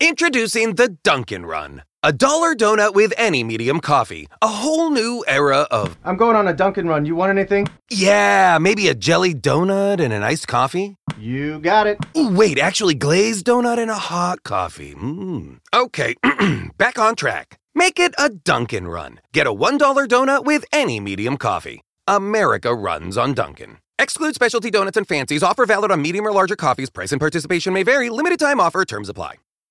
Introducing the Dunkin' Run, a dollar donut with any medium coffee. A whole new era of. I'm going on a Dunkin' Run. You want anything? Yeah, maybe a jelly donut and an iced coffee? You got it. Ooh, wait, actually, glazed donut and a hot coffee. Mmm. Okay, back on track. Make it a Dunkin' Run. Get a $1 donut with any medium coffee. America runs on Dunkin'. Exclude specialty donuts and fancies. Offer valid on medium or larger coffees. Price and participation may vary. Limited time offer. Terms apply.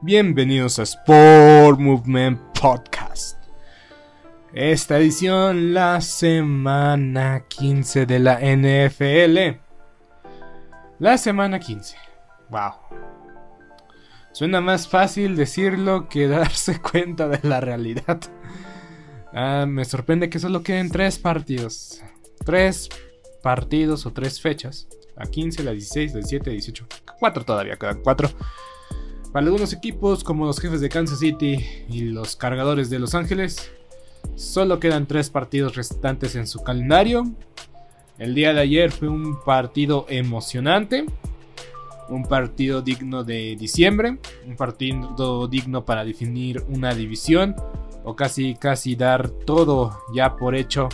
Bienvenidos a Sport Movement Podcast. Esta edición, la semana 15 de la NFL. La semana 15. Wow. Suena más fácil decirlo que darse cuenta de la realidad. Ah, me sorprende que solo queden tres partidos. Tres partidos o tres fechas. La 15, la 16, la 17, la 18. Cuatro todavía, quedan cuatro. Para algunos equipos, como los jefes de Kansas City y los cargadores de Los Ángeles, solo quedan tres partidos restantes en su calendario. El día de ayer fue un partido emocionante, un partido digno de diciembre, un partido digno para definir una división o casi casi dar todo ya por hecho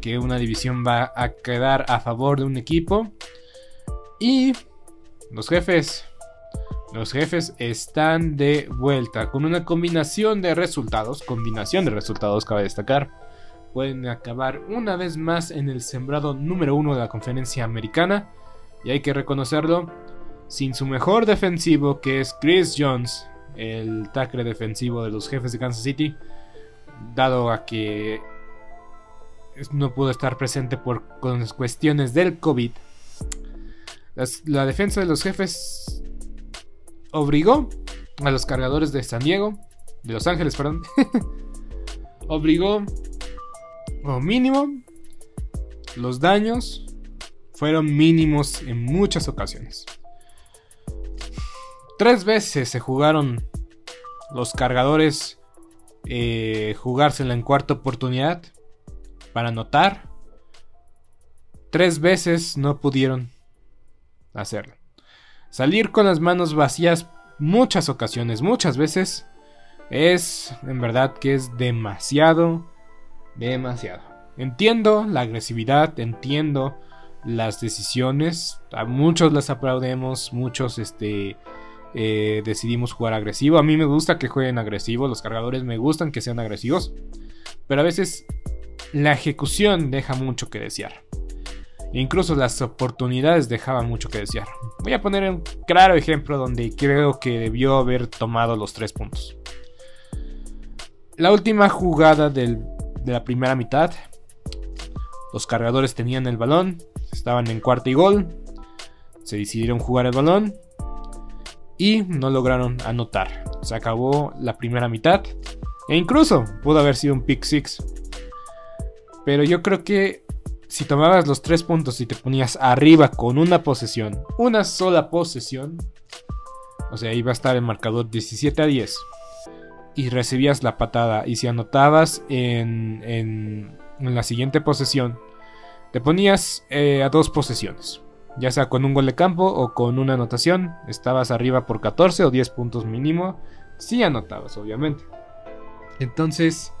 que una división va a quedar a favor de un equipo. Y los jefes los jefes están de vuelta con una combinación de resultados, combinación de resultados cabe destacar. Pueden acabar una vez más en el sembrado número uno de la conferencia americana. Y hay que reconocerlo, sin su mejor defensivo que es Chris Jones, el tackle defensivo de los jefes de Kansas City, dado a que no pudo estar presente por cuestiones del COVID. la defensa de los jefes obligó a los cargadores de San Diego, de Los Ángeles, perdón, obligó, o mínimo, los daños fueron mínimos en muchas ocasiones. Tres veces se jugaron los cargadores eh, jugársela en cuarta oportunidad para anotar. Tres veces no pudieron hacerlo. Salir con las manos vacías muchas ocasiones, muchas veces, es en verdad que es demasiado, demasiado. Entiendo la agresividad, entiendo las decisiones. A muchos las aplaudemos, muchos este, eh, decidimos jugar agresivo. A mí me gusta que jueguen agresivo, los cargadores me gustan que sean agresivos. Pero a veces la ejecución deja mucho que desear. Incluso las oportunidades dejaban mucho que desear. Voy a poner un claro ejemplo donde creo que debió haber tomado los tres puntos. La última jugada de la primera mitad. Los cargadores tenían el balón. Estaban en cuarta y gol. Se decidieron jugar el balón. Y no lograron anotar. Se acabó la primera mitad. E incluso pudo haber sido un pick six. Pero yo creo que si tomabas los tres puntos y te ponías arriba con una posesión, una sola posesión, o sea, iba a estar el marcador 17 a 10, y recibías la patada, y si anotabas en, en, la siguiente posesión, te ponías eh, a dos posesiones, ya sea con un gol de campo o con una anotación, estabas arriba por 14 o 10 puntos mínimo, si anotabas, obviamente. Entonces,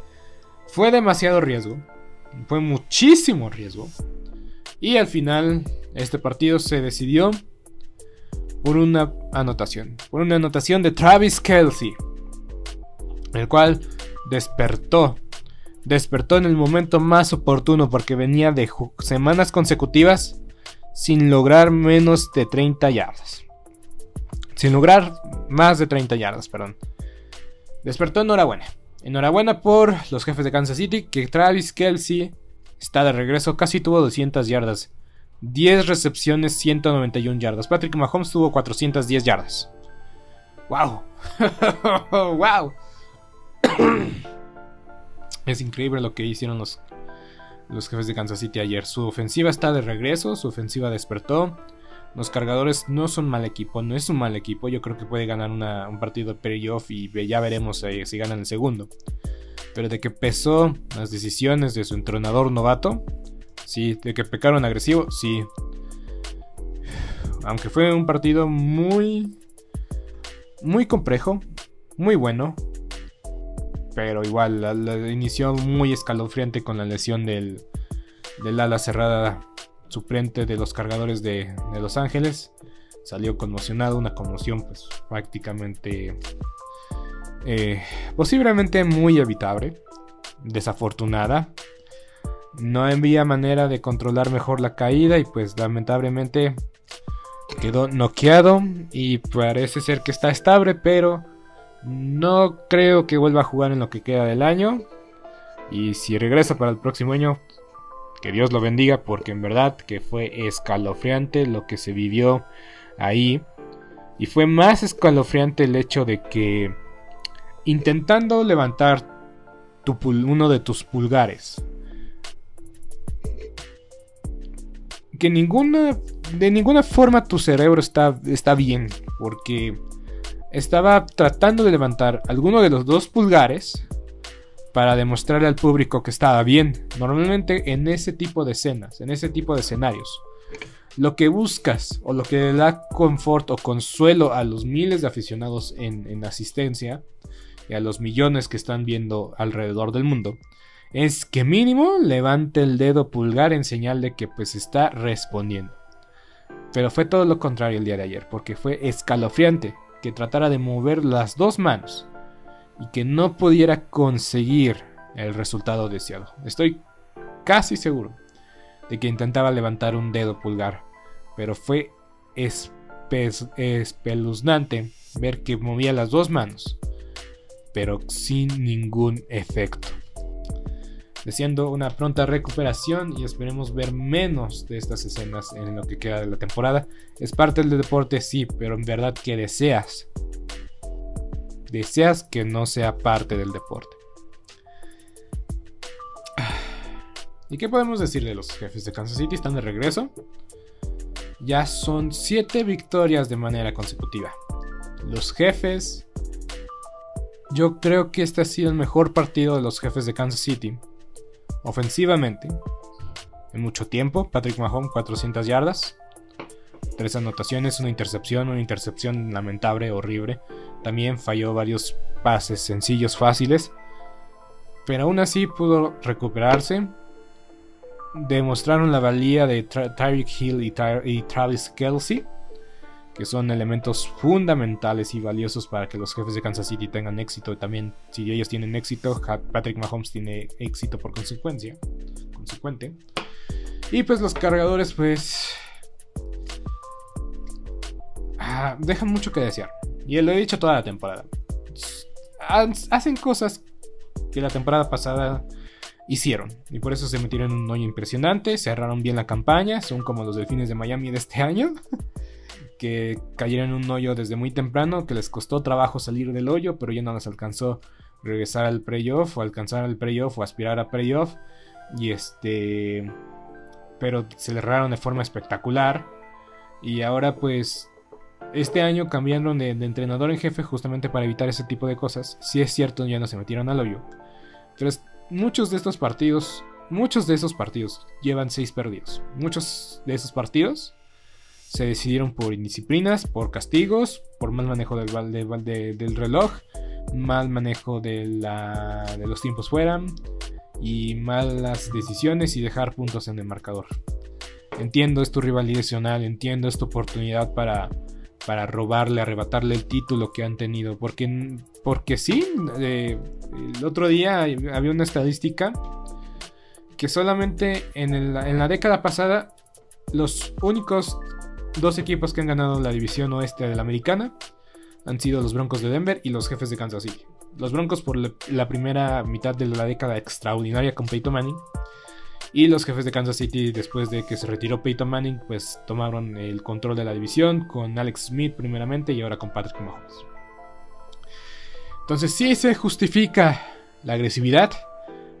fue demasiado riesgo fue muchísimo riesgo. Y al final este partido se decidió por una anotación. Por una anotación de Travis Kelsey. El cual despertó. Despertó en el momento más oportuno porque venía de semanas consecutivas sin lograr menos de 30 yardas. Sin lograr más de 30 yardas, perdón. Despertó enhorabuena. Enhorabuena por los jefes de Kansas City, que Travis Kelsey está de regreso, casi tuvo 200 yardas. 10 recepciones, 191 yardas. Patrick Mahomes tuvo 410 yardas. ¡Wow! ¡Wow! es increíble lo que hicieron los, los jefes de Kansas City ayer. Su ofensiva está de regreso, su ofensiva despertó. Los cargadores no son mal equipo, no es un mal equipo. Yo creo que puede ganar un partido de playoff y ya veremos eh, si ganan el segundo. Pero de que pesó las decisiones de su entrenador novato, sí. De que pecaron agresivo, sí. Aunque fue un partido muy, muy complejo, muy bueno. Pero igual, la, inició muy escalofriante con la lesión del, del ala cerrada suplente de los cargadores de, Los Ángeles. Salió conmocionado, una conmoción pues prácticamente eh, posiblemente muy evitable, desafortunada. No había manera de controlar mejor la caída y pues lamentablemente quedó noqueado y parece ser que está estable, pero no creo que vuelva a jugar en lo que queda del año. Y si regresa para el próximo año, que Dios lo bendiga porque en verdad que fue escalofriante lo que se vivió ahí. Y fue más escalofriante el hecho de que intentando levantar tu uno de tus pulgares. Que ninguna, de ninguna forma tu cerebro está, está bien. Porque estaba tratando de levantar alguno de los dos pulgares para demostrarle al público que estaba bien. Normalmente en ese tipo de escenas, en ese tipo de escenarios, lo que buscas o lo que da confort o consuelo a los miles de aficionados en, asistencia y a los millones que están viendo alrededor del mundo es que mínimo levante el dedo pulgar en señal de que pues está respondiendo. Pero fue todo lo contrario el día de ayer, porque fue escalofriante que tratara de mover las dos manos y que no pudiera conseguir el resultado deseado. Estoy casi seguro de que intentaba levantar un dedo pulgar, pero fue espeluznante ver que movía las dos manos, pero sin ningún efecto. Deseando una pronta recuperación y esperemos ver menos de estas escenas en lo que queda de la temporada. Es parte del deporte, sí, pero en verdad que deseas deseas que no sea parte del deporte. ¿Y qué podemos decir de los jefes de Kansas City? Están de regreso. Ya son 7 victorias de manera consecutiva. Los jefes... Yo creo que este ha sido el mejor partido de los jefes de Kansas City. Ofensivamente. En mucho tiempo. Patrick Mahomes 400 yardas. Tres anotaciones, una intercepción, una intercepción lamentable, horrible. También falló varios pases sencillos, fáciles. Pero aún así pudo recuperarse. demostraron la valía de Tyreek Hill y, Travis Kelsey, que son elementos fundamentales y valiosos para que los jefes de Kansas City tengan éxito. También, si ellos tienen éxito, Patrick Mahomes tiene éxito por consecuencia. Consecuente. Y pues los cargadores, pues. Ah, dejan mucho que desear. Y lo he dicho toda la temporada. Hacen cosas que la temporada pasada hicieron. Y por eso se metieron en un hoyo impresionante. Cerraron bien la campaña. Son como los delfines de Miami de este año. que cayeron en un hoyo desde muy temprano. Que les costó trabajo salir del hoyo. Pero ya no les alcanzó regresar al playoff. O alcanzar al playoff. O aspirar a playoff. Y este. Pero se cerraron de forma espectacular. Y ahora pues este año cambiaron de, entrenador en jefe justamente para evitar ese tipo de cosas. Si es cierto, ya no se metieron al hoyo. Pero muchos de estos partidos, muchos de esos partidos llevan seis perdidos. Muchos de esos partidos se decidieron por indisciplinas, por castigos, por mal manejo del, reloj, mal manejo de, los tiempos fuera y malas decisiones y dejar puntos en el marcador. Entiendo es tu rival entiendo es tu oportunidad para para robarle, arrebatarle el título que han tenido. Porque, porque sí, eh, el otro día había una estadística que solamente en, la década pasada los únicos dos equipos que han ganado la división oeste de la americana han sido los Broncos de Denver y los jefes de Kansas City. Los Broncos por la primera mitad de la década extraordinaria con Peyton Manning y los jefes de Kansas City, después de que se retiró Peyton Manning, pues tomaron el control de la división con Alex Smith primeramente y ahora con Patrick Mahomes. Entonces sí se justifica la agresividad,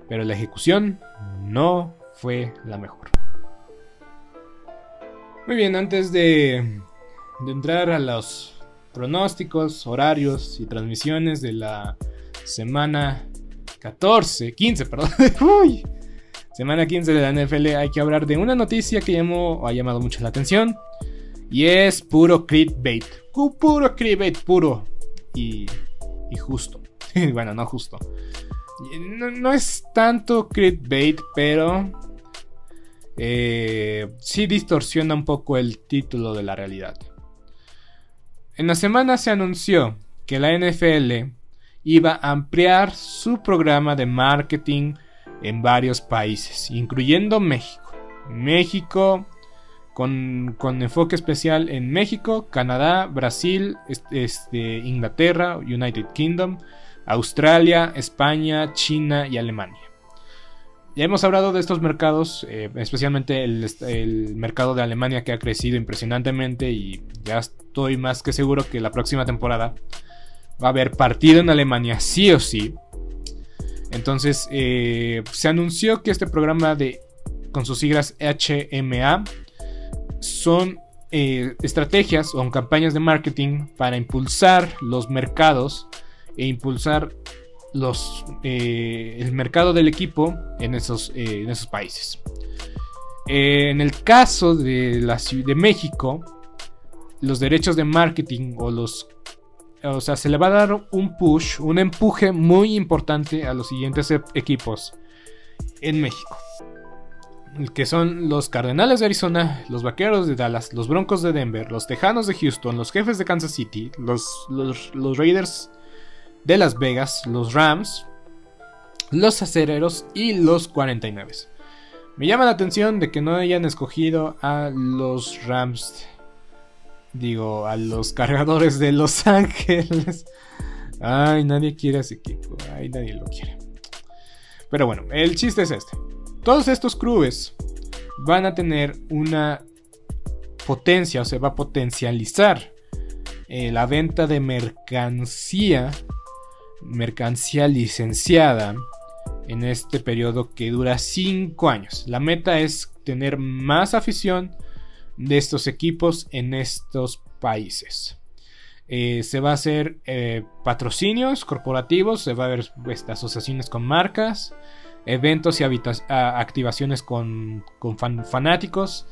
pero la ejecución no fue la mejor. Muy bien, antes de, de entrar a los pronósticos, horarios y transmisiones de la semana 14, 15, perdón. Uy, Semana 15 de la NFL hay que hablar de una noticia que llamó, ha llamado mucho la atención. Y es puro clickbait. Puro clickbait, puro. Y, y justo. bueno, no justo. No, es tanto clickbait, pero... Eh, sí distorsiona un poco el título de la realidad. En la semana se anunció que la NFL iba a ampliar su programa de marketing en varios países, incluyendo México. México con, enfoque especial en México, Canadá, Brasil, este, Inglaterra, United Kingdom, Australia, España, China y Alemania. Ya hemos hablado de estos mercados, eh, especialmente el, mercado de Alemania que ha crecido impresionantemente y ya estoy más que seguro que la próxima temporada va a haber partido en Alemania sí o sí. Entonces eh, se anunció que este programa de con sus siglas HMA son eh, estrategias o campañas de marketing para impulsar los mercados e impulsar los, eh, el mercado del equipo en esos, en esos países. en el caso de, la, de México, los derechos de marketing o los o sea, se le va a dar un push, un empuje muy importante a los siguientes equipos en México. Que son los Cardenales de Arizona, los Vaqueros de Dallas, los Broncos de Denver, los Tejanos de Houston, los Jefes de Kansas City, los, los, Raiders de Las Vegas, los Rams, los Acereros y los 49. Me llama la atención de que no hayan escogido a los Rams Digo, a los cargadores de Los Ángeles. Ay, nadie quiere ese equipo. Ay, nadie lo quiere. Pero bueno, el chiste es este. Todos estos clubes van a tener una potencia o se va a potencializar eh, la venta de mercancía, mercancía licenciada en este periodo que dura 5 años. La meta es tener más afición de estos equipos en estos países. Eh, se va a hacer eh, patrocinios corporativos, se va a ver pues, asociaciones con marcas, eventos y activaciones con, fanáticos.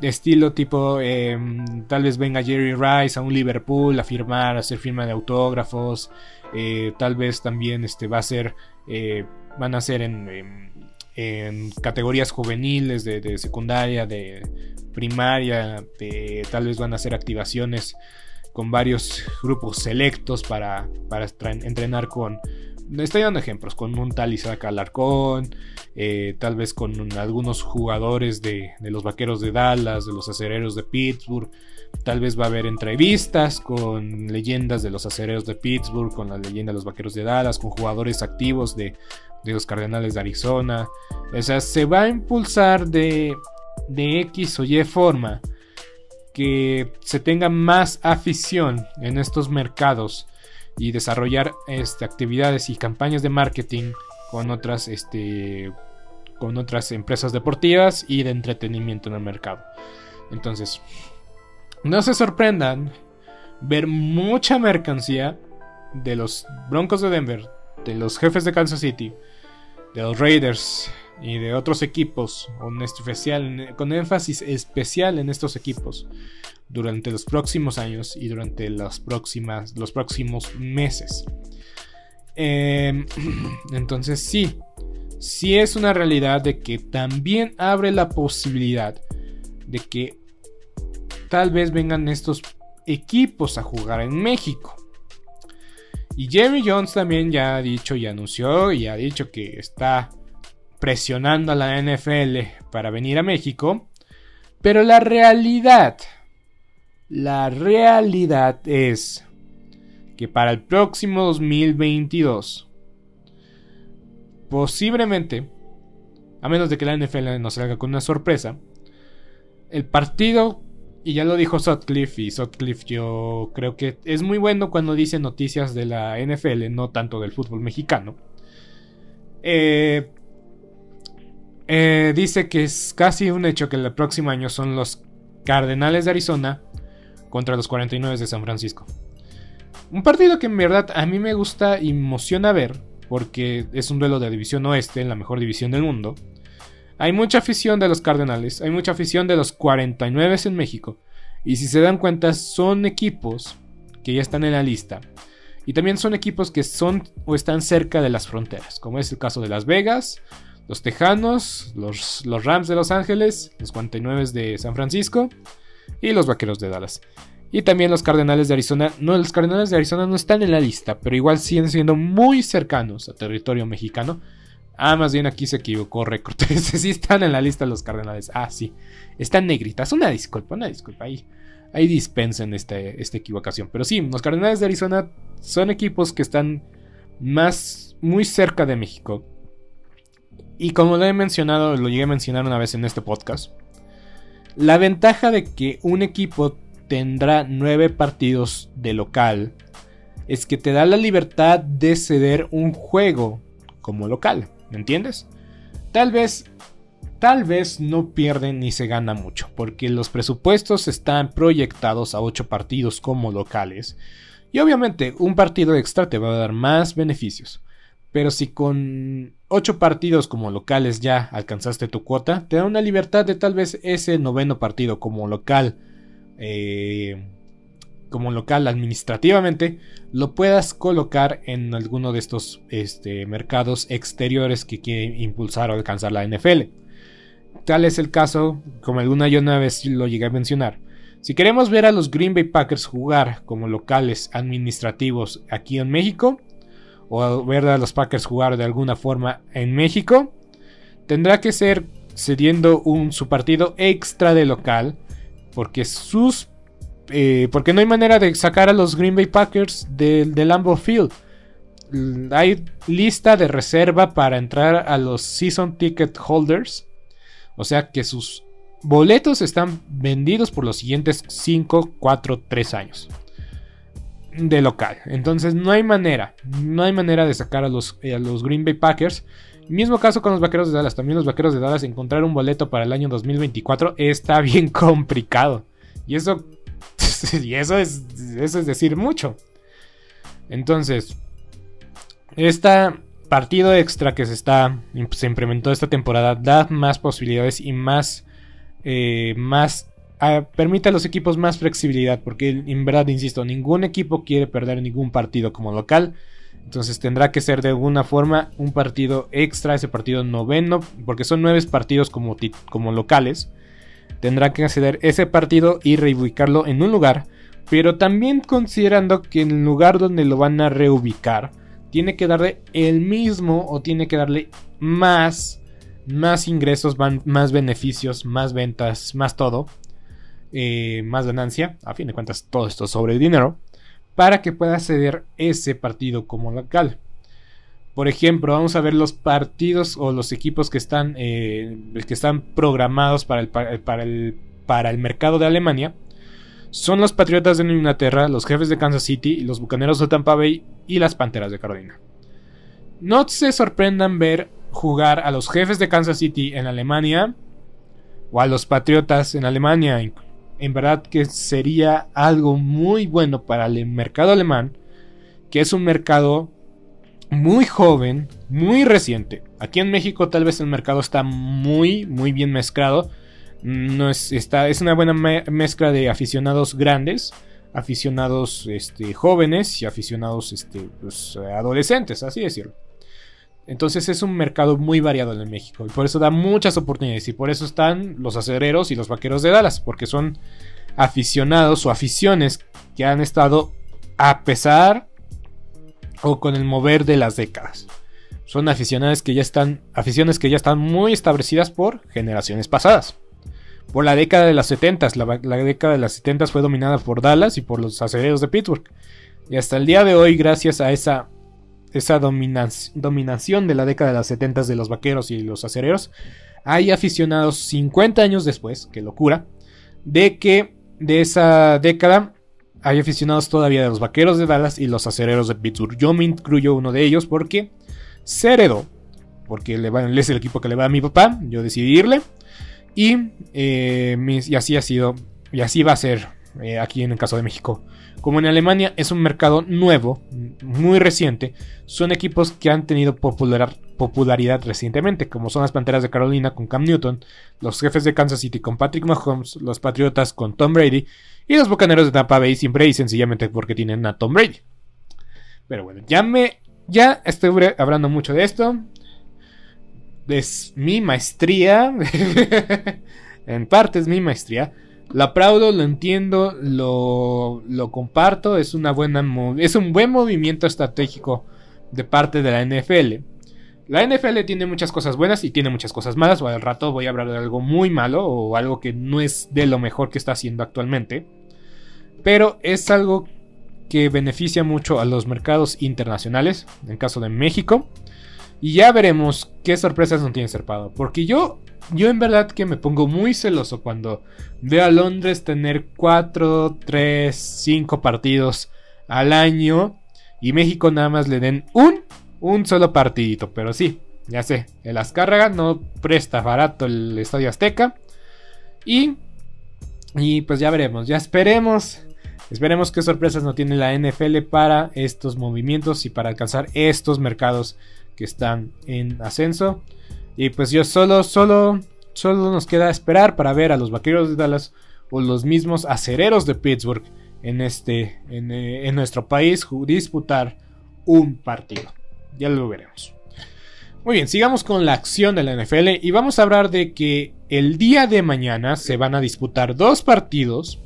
De estilo tipo, em, tal vez venga Jerry Rice a un Liverpool a firmar, a hacer firma de autógrafos. Eh, tal vez también este, va a ser, van a ser en en categorías juveniles de, secundaria, de primaria, tal vez van a hacer activaciones con varios grupos selectos para, para entrenar con estoy dando ejemplos con un tal Isaac Alarcón, eh, tal vez con algunos jugadores de, los vaqueros de Dallas, de los acereros de Pittsburgh. Tal vez va a haber entrevistas con leyendas de los acereros de Pittsburgh, con la leyenda de los vaqueros de Dallas, con jugadores activos de, los Cardenales de Arizona. O sea, se va a impulsar de, de X o Y forma que se tenga más afición en estos mercados y desarrollar este, actividades y campañas de marketing con otras, este, con otras empresas deportivas y de entretenimiento en el mercado. Entonces, no se sorprendan ver mucha mercancía de los Broncos de Denver, de los jefes de Kansas City, de los Raiders y de otros equipos, con, especial, con énfasis especial en estos equipos, durante los próximos años y durante las próximas, los próximos meses. Em, entonces sí, sí es una realidad de que también abre la posibilidad de que tal vez vengan estos equipos a jugar en México. Y Jerry Jones también ya ha dicho y anunció y ha dicho que está presionando a la NFL para venir a México. Pero la realidad la realidad es que para el próximo 2022, posiblemente, a menos de que la NFL nos salga con una sorpresa, el partido, y ya lo dijo Sutcliffe, y Sutcliffe yo creo que es muy bueno cuando dice noticias de la NFL, no tanto del fútbol mexicano. Eh, eh, dice que es casi un hecho que el próximo año son los Cardenales de Arizona contra los 49 de San Francisco. Un partido que en verdad a mí me gusta y emociona ver, porque es un duelo de división oeste, en la mejor división del mundo. Hay mucha afición de los Cardenales, hay mucha afición de los 49 en México, y si se dan cuenta son equipos que ya están en la lista. Y también son equipos que son o están cerca de las fronteras, como es el caso de Las Vegas, los Tejanos, los, Rams de Los Ángeles, los 49 de San Francisco y los Vaqueros de Dallas. Y también los Cardenales de Arizona. No, los Cardenales de Arizona no están en la lista, pero igual siguen siendo muy cercanos a territorio mexicano. Ah, más bien aquí se equivocó récord. sí están en la lista los Cardenales. Ah, sí. Están negritas. Una disculpa, una disculpa. Ahí, ahí dispensen este, esta equivocación. Pero sí, los Cardenales de Arizona son equipos que están más, muy cerca de México. Y como lo he mencionado, lo llegué a mencionar una vez en este podcast. La ventaja de que un equipo tendrá nueve partidos de local es que te da la libertad de ceder un juego como local, ¿me entiendes? Tal vez, tal vez no pierden ni se gana mucho, porque los presupuestos están proyectados a ocho partidos como locales, y obviamente un partido extra te va a dar más beneficios. Pero si con ocho partidos como locales ya alcanzaste tu cuota, te da una libertad de tal vez ese noveno partido como local, eh, como local administrativamente, lo puedas colocar en alguno de estos este, mercados exteriores que quiere impulsar o alcanzar la NFL. Tal es el caso, como alguna yo una vez lo llegué a mencionar. Si queremos ver a los Green Bay Packers jugar como locales administrativos aquí en México, o ver a los Packers jugar de alguna forma en México, tendrá que ser cediendo un, su partido extra de local, porque sus eh, porque no hay manera de sacar a los Green Bay Packers del de Lambeau Field. Hay lista de reserva para entrar a los season ticket holders. O sea que sus boletos están vendidos por los siguientes 5, 4, 3 años de local. Entonces no hay manera, no hay manera de sacar a los, eh, a los Green Bay Packers. Mismo caso con los Vaqueros de Dallas. También los Vaqueros de Dallas encontrar un boleto para el año 2024 está bien complicado. Y eso, y eso es, eso es decir mucho. Entonces, este partido extra que se está se implementó esta temporada da más posibilidades y más eh, más permite a los equipos más flexibilidad, porque en verdad, insisto, ningún equipo quiere perder ningún partido como local. Entonces tendrá que ser de alguna forma un partido extra, ese partido noveno, porque son nueve partidos como, como locales. Tendrá que acceder ese partido y reubicarlo en un lugar, pero también considerando que el lugar donde lo van a reubicar, tiene que darle el mismo o tiene que darle más, más ingresos, más beneficios, más ventas, más todo, eh, más ganancia. A fin de cuentas, todo esto sobre dinero para que pueda ceder ese partido como local. Por ejemplo, vamos a ver los partidos o los equipos que están, eh, que están programados para el, para, el, para el mercado de Alemania. Son los Patriotas de Inglaterra, los Jefes de Kansas City, los Bucaneros de Tampa Bay y las Panteras de Carolina. No se sorprendan ver jugar a los Jefes de Kansas City en Alemania o a los Patriotas en Alemania en verdad que sería algo muy bueno para el mercado alemán, que es un mercado muy joven, muy reciente. Aquí en México tal vez el mercado está muy, muy bien mezclado. No es, está, es una buena mezcla de aficionados grandes, aficionados este, jóvenes y aficionados este, pues, adolescentes, así decirlo. Entonces es un mercado muy variado en México y por eso da muchas oportunidades y por eso están los acereros y los vaqueros de Dallas, porque son aficionados o aficiones que han estado a pesar o con el mover de las décadas. Son aficionados que ya están aficiones que ya están muy establecidas por generaciones pasadas. Por la década de las 70, la, la década de las 70 fue dominada por Dallas y por los acereros de Pittsburgh. Y hasta el día de hoy, gracias a esa esa dominación de la década de los 70 de los vaqueros y los acereros, hay aficionados 50 años después, qué locura, de que de esa década hay aficionados todavía de los vaqueros de Dallas y los acereros de Pittsburgh. Yo me incluyo uno de ellos porque se heredó, porque le va, es el equipo que le va a mi papá, yo decidí irle, y, eh, y así ha sido, y así va a ser eh, aquí en el caso de México. Como en Alemania es un mercado nuevo, muy reciente, son equipos que han tenido popularidad recientemente, como son las Panteras de Carolina con Cam Newton, los jefes de Kansas City con Patrick Mahomes, los Patriotas con Tom Brady y los Bucaneros de Tampa Bay siempre y sencillamente porque tienen a Tom Brady. Pero bueno, ya me ya estoy hablando mucho de esto. Es mi maestría. en parte es mi maestría. Lo aplaudo, lo entiendo, lo, lo comparto. Es, una buena es un buen movimiento estratégico de parte de la NFL. La NFL tiene muchas cosas buenas y tiene muchas cosas malas. O al rato voy a hablar de algo muy malo o algo que no es de lo mejor que está haciendo actualmente. Pero es algo que beneficia mucho a los mercados internacionales, en el caso de México. Y ya veremos qué sorpresas nos tiene Serpado. Porque yo yo en verdad que me pongo muy celoso cuando veo a Londres tener 4, 3, 5 partidos al año y México nada más le den un, un solo partidito. Pero sí, ya sé, el Azcárraga no presta barato el Estadio Azteca. Y, y pues ya veremos, ya esperemos. Esperemos qué sorpresas no tiene la NFL para estos movimientos y para alcanzar estos mercados que están en ascenso. Y pues yo solo, solo, solo nos queda esperar para ver a los vaqueros de Dallas o los mismos acereros de Pittsburgh en, este, en, eh, nuestro país disputar un partido. Ya lo veremos. Muy bien, sigamos con la acción de la NFL y vamos a hablar de que el día de mañana se van a disputar dos partidos.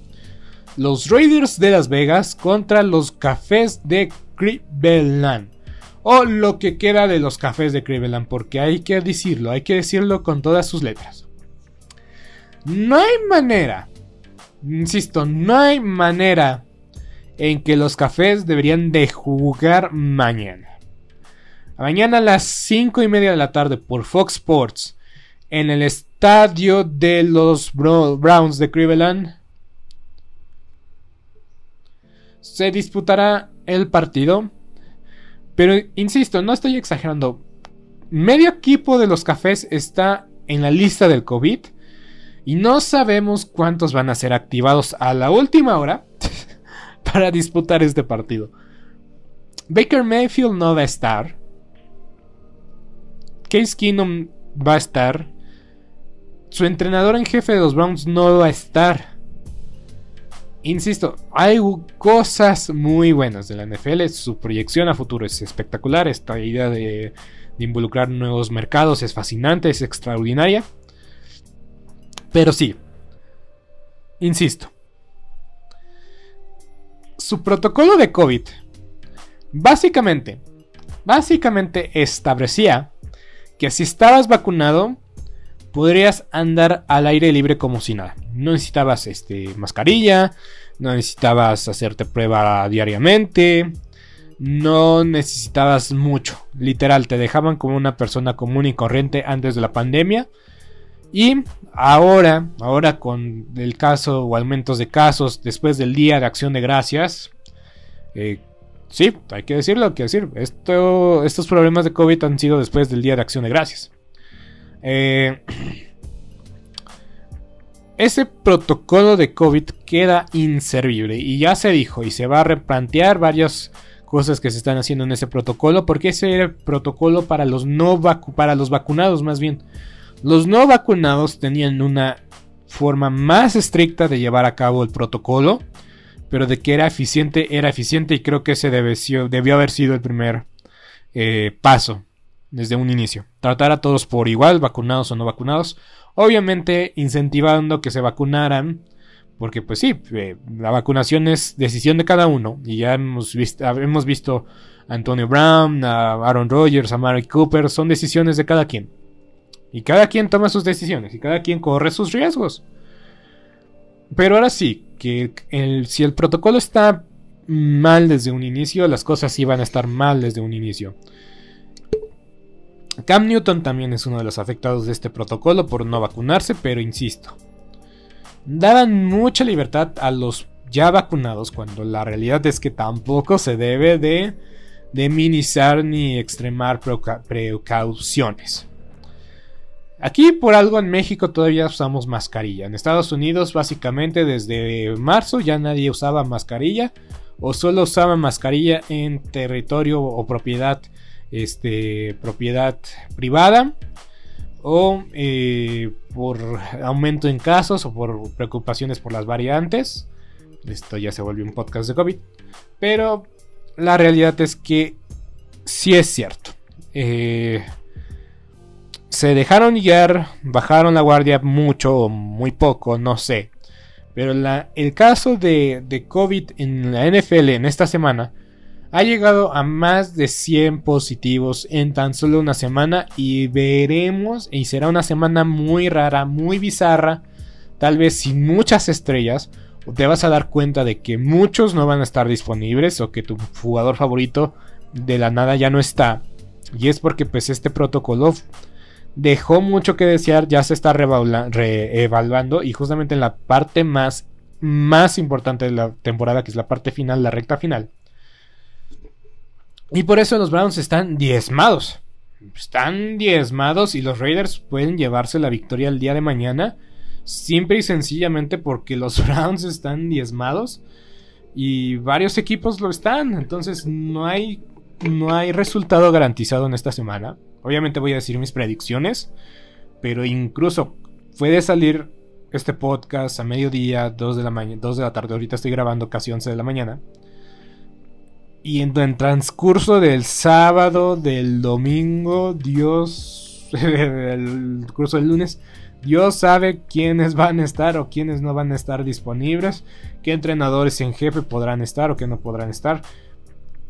Los Raiders de Las Vegas contra los Cafés de Cleveland o lo que queda de los cafés de Cleveland, porque hay que decirlo, hay que decirlo con todas sus letras. No hay manera, insisto, no hay manera en que los cafés deberían de jugar mañana. Mañana a las 5 y media de la tarde por Fox Sports en el estadio de los Browns de Cleveland se disputará el partido pero insisto, no estoy exagerando. Medio equipo de los cafés está en la lista del COVID. Y no sabemos cuántos van a ser activados a la última hora para disputar este partido. Baker Mayfield no va a estar. Case Keenum va a estar. Su entrenador en jefe de los Browns no va a estar. Insisto, hay cosas muy buenas de la NFL. Su proyección a futuro es espectacular. Esta idea de, involucrar nuevos mercados es fascinante, es extraordinaria. Pero sí, insisto, su protocolo de COVID básicamente, básicamente establecía que si estabas vacunado, podrías andar al aire libre como si nada. No necesitabas este, mascarilla, no necesitabas hacerte prueba diariamente, no necesitabas mucho. Literal, te dejaban como una persona común y corriente antes de la pandemia. Y ahora, ahora con el caso o aumentos de casos después del Día de Acción de Gracias, eh, sí, hay que decirlo, hay que decir, esto, estos problemas de COVID han sido después del Día de Acción de Gracias. Eh, ese protocolo de COVID queda inservible y ya se dijo y se va a replantear varias cosas que se están haciendo en ese protocolo porque ese era el protocolo para los no para los vacunados más bien. Los no vacunados tenían una forma más estricta de llevar a cabo el protocolo, pero de que era eficiente, era eficiente y creo que ese debió, haber sido el primer eh, paso desde un inicio. Tratar a todos por igual, vacunados o no vacunados. Obviamente incentivando que se vacunaran, porque pues sí, eh, la vacunación es decisión de cada uno. Y ya hemos visto, hemos visto a Antonio Brown, a Aaron Rodgers, a Mary Cooper, son decisiones de cada quien. Y cada quien toma sus decisiones y cada quien corre sus riesgos. Pero ahora sí, que si el protocolo está mal desde un inicio, las cosas iban a estar mal desde un inicio. Cam Newton también es uno de los afectados de este protocolo por no vacunarse, pero insisto, daban mucha libertad a los ya vacunados cuando la realidad es que tampoco se debe de, de minimizar ni extremar precauciones. Aquí por algo en México todavía usamos mascarilla. En Estados Unidos básicamente desde marzo ya nadie usaba mascarilla o solo usaba mascarilla en territorio o propiedad, este, propiedad privada o eh, por aumento en casos o por preocupaciones por las variantes. Esto ya se volvió un podcast de COVID. Pero la realidad es que sí es cierto. Eh, se dejaron guiar, bajaron la guardia mucho o muy poco, no sé. Pero el caso de, de, COVID en la NFL en esta semana ha llegado a más de 100 positivos en tan solo una semana y veremos, y será una semana muy rara, muy bizarra, tal vez sin muchas estrellas, te vas a dar cuenta de que muchos no van a estar disponibles o que tu jugador favorito de la nada ya no está. Y es porque pues este protocolo dejó mucho que desear, ya se está reevaluando y justamente en la parte más, más importante de la temporada, que es la parte final, la recta final. Y por eso los Browns están diezmados. Están diezmados y los Raiders pueden llevarse la victoria el día de mañana. Simple y sencillamente porque los Browns están diezmados. Y varios equipos lo están. Entonces no hay, no hay resultado garantizado en esta semana. Obviamente voy a decir mis predicciones, pero incluso puede salir este podcast a mediodía, 2 de la mañana, 2 de la tarde, ahorita estoy grabando casi 11 de la mañana. Y en transcurso del sábado, del domingo, Dios, el curso del lunes, Dios sabe quiénes van a estar o quiénes no van a estar disponibles, qué entrenadores en jefe podrán estar o qué no podrán estar.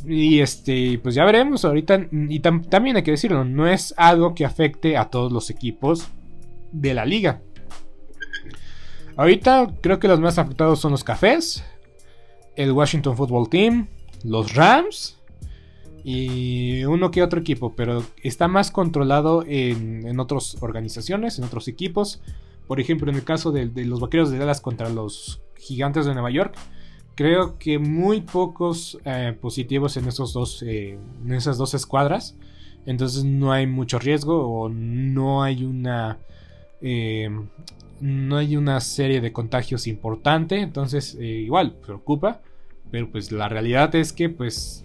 Y este, pues ya veremos ahorita. Y también hay que decirlo, no es algo que afecte a todos los equipos de la liga. Ahorita creo que los más afectados son los Cafés, el Washington Football Team, los Rams y uno que otro equipo, pero está más controlado en, en otras organizaciones, en otros equipos. Por ejemplo, en el caso de, los Vaqueros de Dallas contra los Gigantes de Nueva York Creo que muy pocos eh, positivos en, esos dos, eh, en esas dos escuadras. Entonces no hay mucho riesgo o no hay una... Eh, no hay una serie de contagios importante. Entonces igual preocupa. Pero pues la realidad es que pues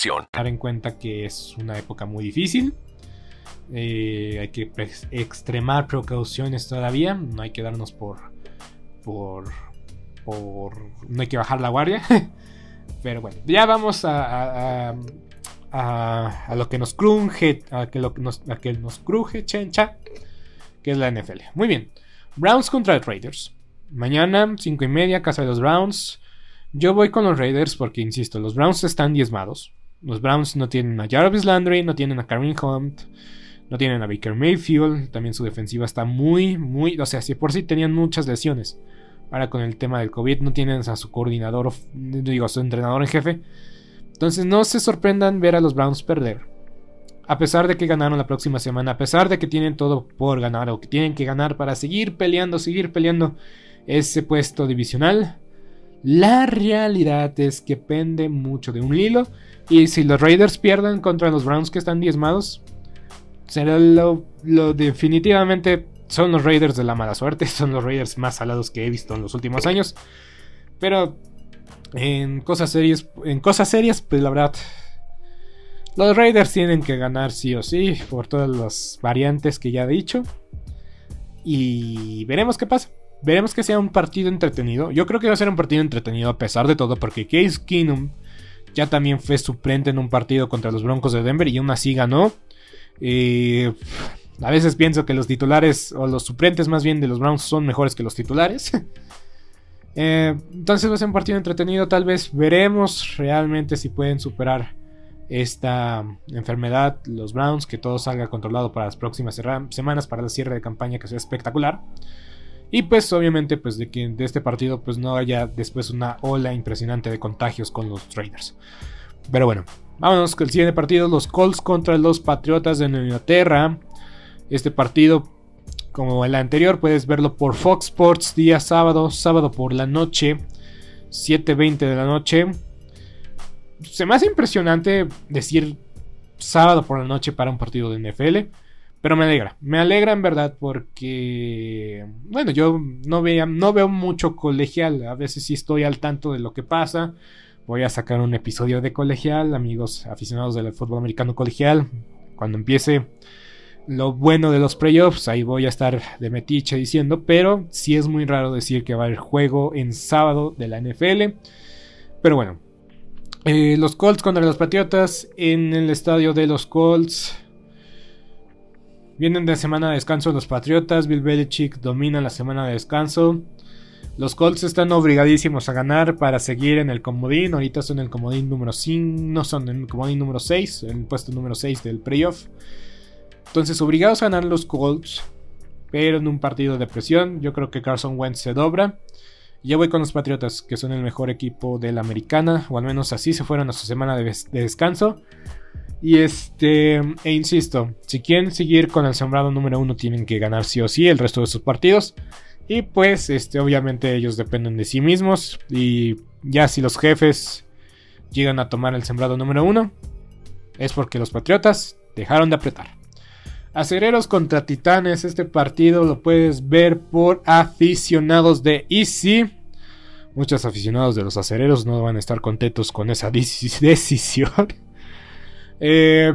Dar en cuenta que es una época muy difícil. Eh, hay que extremar precauciones todavía. No hay que darnos por. por. por. No hay que bajar la guardia. Pero bueno, ya vamos a. a, lo que nos cruje. A que nos, a que nos cruje, chencha. Que es la NFL. Muy bien. Browns contra Raiders. Mañana, 5 y media, casa de los Browns. Yo voy con los Raiders porque, insisto, los Browns están diezmados. Los Browns no tienen a Jarvis Landry, no tienen a Kareem Hunt, no tienen a Baker Mayfield. También su defensiva está muy, muy. O sea, si por sí tenían muchas lesiones. Ahora con el tema del COVID no tienen a su coordinador, digo, a su entrenador en jefe. Entonces no se sorprendan ver a los Browns perder. A pesar de que ganaron la próxima semana, a pesar de que tienen todo por ganar o que tienen que ganar para seguir peleando, seguir peleando ese puesto divisional. La realidad es que pende mucho de un hilo y si los Raiders pierden contra los Browns que están diezmados, será lo, definitivamente son los Raiders de la mala suerte, son los Raiders más salados que he visto en los últimos años. Pero en cosas serias, en cosas serias, pues la verdad, los Raiders tienen que ganar sí o sí por todas las variantes que ya he dicho. Y veremos qué pasa. Veremos que sea un partido entretenido. Yo creo que va a ser un partido entretenido a pesar de todo, porque Case Keenum ya también fue suplente en un partido contra los Broncos de Denver y aún así ganó. Eh, a veces pienso que los titulares, o los suplentes más bien de los Browns, son mejores que los titulares. Eh, entonces va a ser un partido entretenido. Tal vez veremos realmente si pueden superar esta enfermedad los Browns, que todo salga controlado para las próximas semanas, para el cierre de campaña que sea espectacular. Y pues obviamente pues de que de este partido pues no haya después una ola impresionante de contagios con los Raiders. Pero bueno, vámonos con el siguiente partido, los Colts contra los Patriotas de Inglaterra. Este partido, como el anterior, puedes verlo por Fox Sports día sábado, sábado por la noche, 7.20 de la noche. Se me hace impresionante decir sábado por la noche para un partido de NFL. Pero me alegra, me alegra en verdad porque, bueno, yo no, no veo mucho colegial, a veces sí estoy al tanto de lo que pasa. Voy a sacar un episodio de colegial, amigos aficionados del fútbol americano colegial. Cuando empiece lo bueno de los playoffs, ahí voy a estar de metiche diciendo, pero sí es muy raro decir que va a haber juego en sábado de la NFL. Pero bueno, eh, los Colts contra los Patriotas en el estadio de los Colts. Vienen de semana de descanso los Patriotas. Bill Belichick domina la semana de descanso. Los Colts están obligadísimos a ganar para seguir en el comodín. Ahorita son el comodín número 5. No son el comodín número 6. En el puesto número 6 del playoff. Entonces, obligados a ganar los Colts. Pero en un partido de presión. Yo creo que Carson Wentz se dobra. Ya voy con los Patriotas, que son el mejor equipo de la americana. O al menos así se fueron a su semana de descanso. Y este, e insisto, si quieren seguir con el sembrado número uno, tienen que ganar sí o sí el resto de sus partidos. Y pues, este, obviamente ellos dependen de sí mismos. Y ya si los jefes llegan a tomar el sembrado número uno, es porque los Patriotas dejaron de apretar. Acereros contra Titanes, este partido lo puedes ver por aficionados de Easy. Muchos aficionados de los acereros no van a estar contentos con esa decisión. Eh,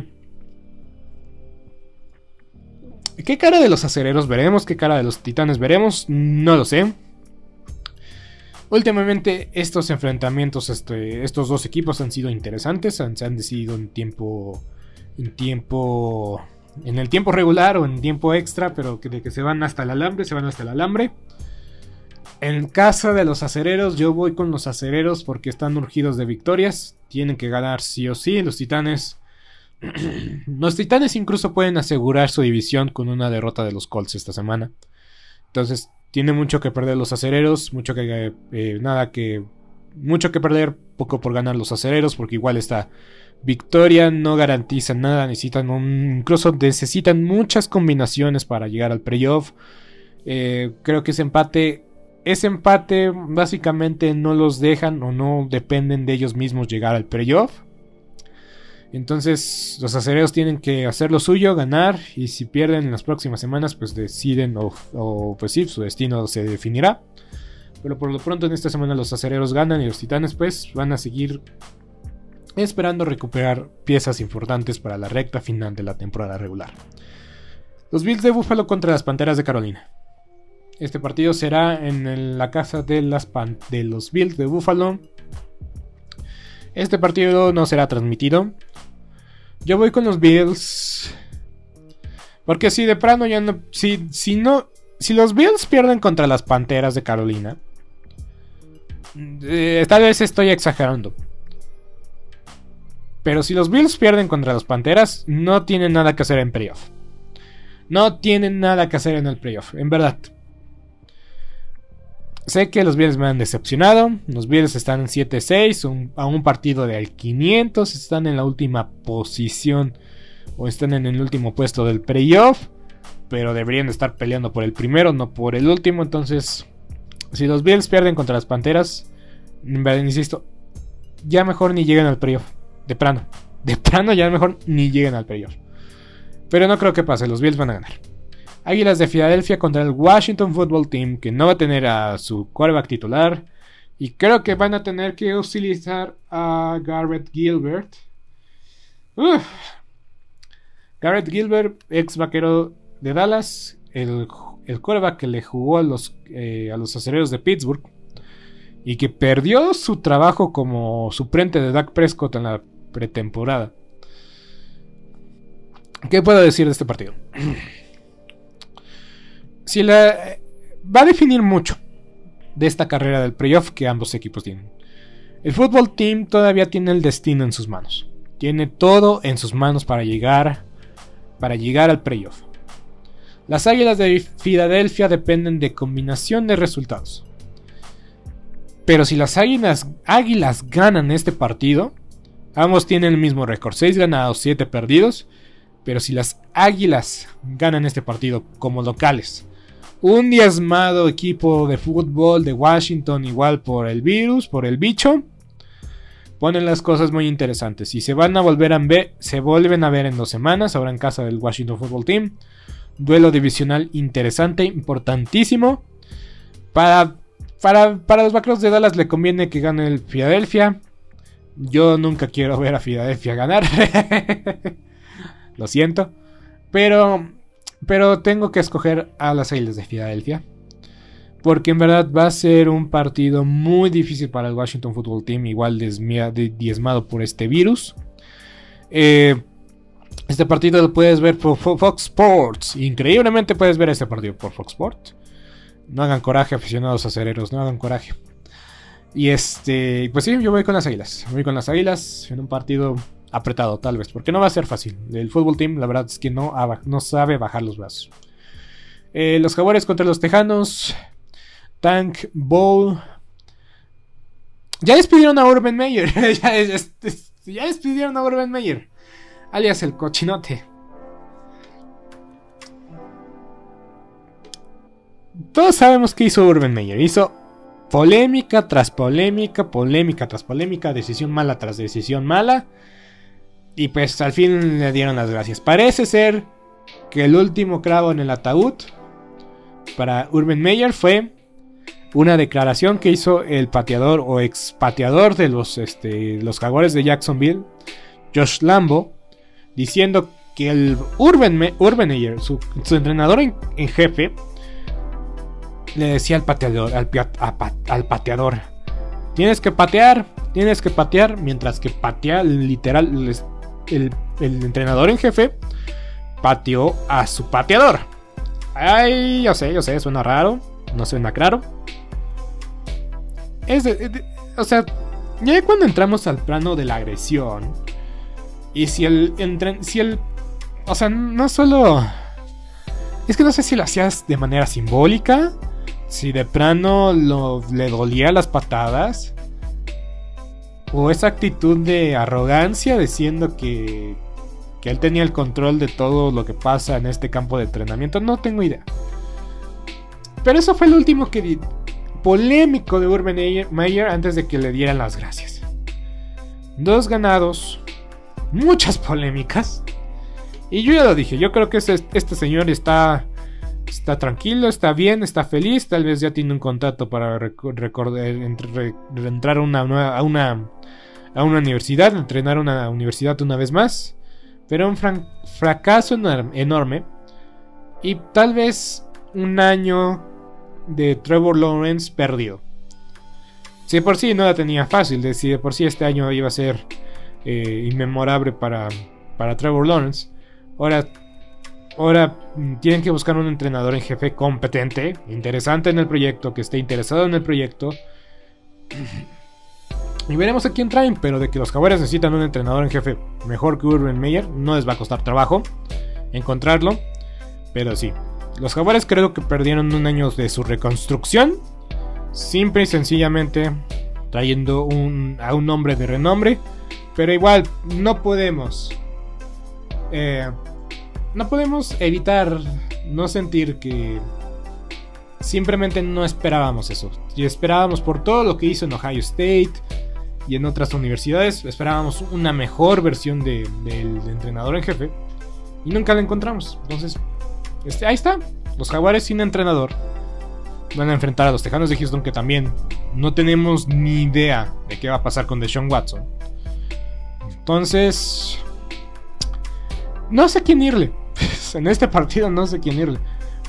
¿Qué cara de los acereros veremos? ¿Qué cara de los titanes veremos? No lo sé. Últimamente estos enfrentamientos, este, estos dos equipos han sido interesantes, se han decidido en tiempo, en tiempo, en el tiempo regular o en tiempo extra, pero que de que se van hasta el alambre, se van hasta el alambre. En casa de los acereros, yo voy con los acereros porque están urgidos de victorias, tienen que ganar sí o sí. Los titanes, los titanes incluso pueden asegurar su división con una derrota de los Colts esta semana. Entonces tiene mucho que perder los acereros, mucho que eh, nada que mucho que perder, poco por ganar los acereros, porque igual esta victoria no garantiza nada, necesitan un, incluso necesitan muchas combinaciones para llegar al playoff. Eh, creo que ese empate, ese empate básicamente no los dejan o no dependen de ellos mismos llegar al playoff. Entonces los acereros tienen que hacer lo suyo, ganar y si pierden en las próximas semanas pues deciden o, pues sí, su destino se definirá. Pero por lo pronto en esta semana los acereros ganan y los titanes pues van a seguir esperando recuperar piezas importantes para la recta final de la temporada regular. Los Bills de Buffalo contra las Panteras de Carolina. Este partido será en la casa de, de los Bills de Buffalo. Este partido no será transmitido. Yo voy con los Bills. Porque si de plano ya no. Si, si no. Si los Bills pierden contra las Panteras de Carolina. Eh, tal vez estoy exagerando. Pero si los Bills pierden contra las Panteras, no tienen nada que hacer en playoff. No tienen nada que hacer en el playoff, en verdad. Sé que los Bills me han decepcionado. Los Bills están en 7-6, a un partido de 500. Están en la última posición o están en el último puesto del playoff. Pero deberían estar peleando por el primero, no por el último. Entonces, si los Bills pierden contra las Panteras, insisto, ya mejor ni lleguen al playoff. De plano. De plano ya mejor ni lleguen al playoff. Pero no creo que pase, los Bills van a ganar. Águilas de Filadelfia contra el Washington Football Team, que no va a tener a su quarterback titular. Y creo que van a tener que utilizar a Garrett Gilbert. Garrett Gilbert, ex vaquero de Dallas, el, el quarterback que le jugó a los, eh, a los acereros de Pittsburgh y que perdió su trabajo como suplente de Dak Prescott en la pretemporada. ¿Qué puedo decir de este partido? si la va a definir mucho de esta carrera del playoff que ambos equipos tienen. El fútbol team todavía tiene el destino en sus manos. Tiene todo en sus manos para llegar para llegar al playoff. Las Águilas de Filadelfia dependen de combinación de resultados. Pero si las Águilas, águilas ganan este partido, ambos tienen el mismo récord, 6 ganados, 7 perdidos. Pero si las Águilas ganan este partido como locales un diezmado equipo de fútbol de Washington, igual por el virus, por el bicho. Ponen las cosas muy interesantes. Y se van a volver a ver, se vuelven a ver en dos semanas, ahora en casa del Washington Football Team. Duelo divisional interesante, importantísimo. Para, para, para los vaqueros de Dallas le conviene que gane el Philadelphia. Yo nunca quiero ver a Philadelphia ganar. Lo siento. Pero pero tengo que escoger a las Águilas de Filadelfia. Porque en verdad va a ser un partido muy difícil para el Washington Football Team. Igual diezmado por este virus. Eh, este partido lo puedes ver por Fox Sports. Increíblemente puedes ver este partido por Fox Sports. No hagan coraje, aficionados acereros. No hagan coraje. Y este, pues sí, yo voy con las águilas. Voy con las águilas en un partido apretado, tal vez, porque no va a ser fácil. El fútbol team, la verdad es que no, no sabe bajar los brazos. Eh, los Jaguares contra los Tejanos. Tank Bowl. Ya despidieron a Urban Meyer. ya, despidieron a Urban Meyer. Alias el cochinote. Todos sabemos que hizo Urban Meyer. Hizo polémica tras polémica, polémica tras polémica, decisión mala tras decisión mala. Y pues al fin le dieron las gracias. Parece ser que el último clavo en el ataúd para Urban Meyer fue una declaración que hizo el pateador o ex pateador de los, este, los jaguares de Jacksonville, Josh Lambo, diciendo que el Urban, Meyer, su, entrenador en, jefe, le decía al pateador, al, pateador, tienes que patear, tienes que patear, mientras que patea literal, el, entrenador en jefe pateó a su pateador. Ay, yo sé, yo sé, suena raro, no suena claro. Es o sea, ya cuando entramos al plano de la agresión, y si el, si o sea, no solo, es que no sé si lo hacías de manera simbólica, si de plano lo, le dolía las patadas, o esa actitud de arrogancia diciendo que, que él tenía el control de todo lo que pasa en este campo de entrenamiento, no tengo idea. Pero eso fue el último que, polémico de Urban Meyer antes de que le dieran las gracias. Dos ganados, muchas polémicas. Y yo ya lo dije, yo creo que este señor está, está tranquilo, está bien, está feliz, tal vez ya tiene un contrato para entrar a una, a, una, a una universidad, entrenar a una universidad una vez más. Pero un fracaso enorme. Y tal vez un año de Trevor Lawrence perdido. Si de por sí no la tenía fácil, si de por sí este año iba a ser eh, inmemorable para, para Trevor Lawrence, ahora, ahora mm, tienen que buscar un entrenador en jefe competente, interesante en el proyecto, que esté interesado en el proyecto. Y veremos a quién traen, pero de que los Jaguares necesitan un entrenador en jefe mejor que Urban Meyer, no les va a costar trabajo encontrarlo. Pero sí, los Jaguares creo que perdieron un año de su reconstrucción. Simple y sencillamente trayendo a un hombre de renombre. Pero igual no podemos... Eh, no podemos evitar no sentir que simplemente no esperábamos eso. Y esperábamos por todo lo que hizo en Ohio State y en otras universidades, esperábamos una mejor versión del entrenador en jefe y nunca la encontramos. Entonces, este, ahí está. Los Jaguares sin entrenador van a enfrentar a los Tejanos de Houston que también no tenemos ni idea de qué va a pasar con Deshaun Watson. Entonces, no sé quién irle. En este partido no sé quién irle.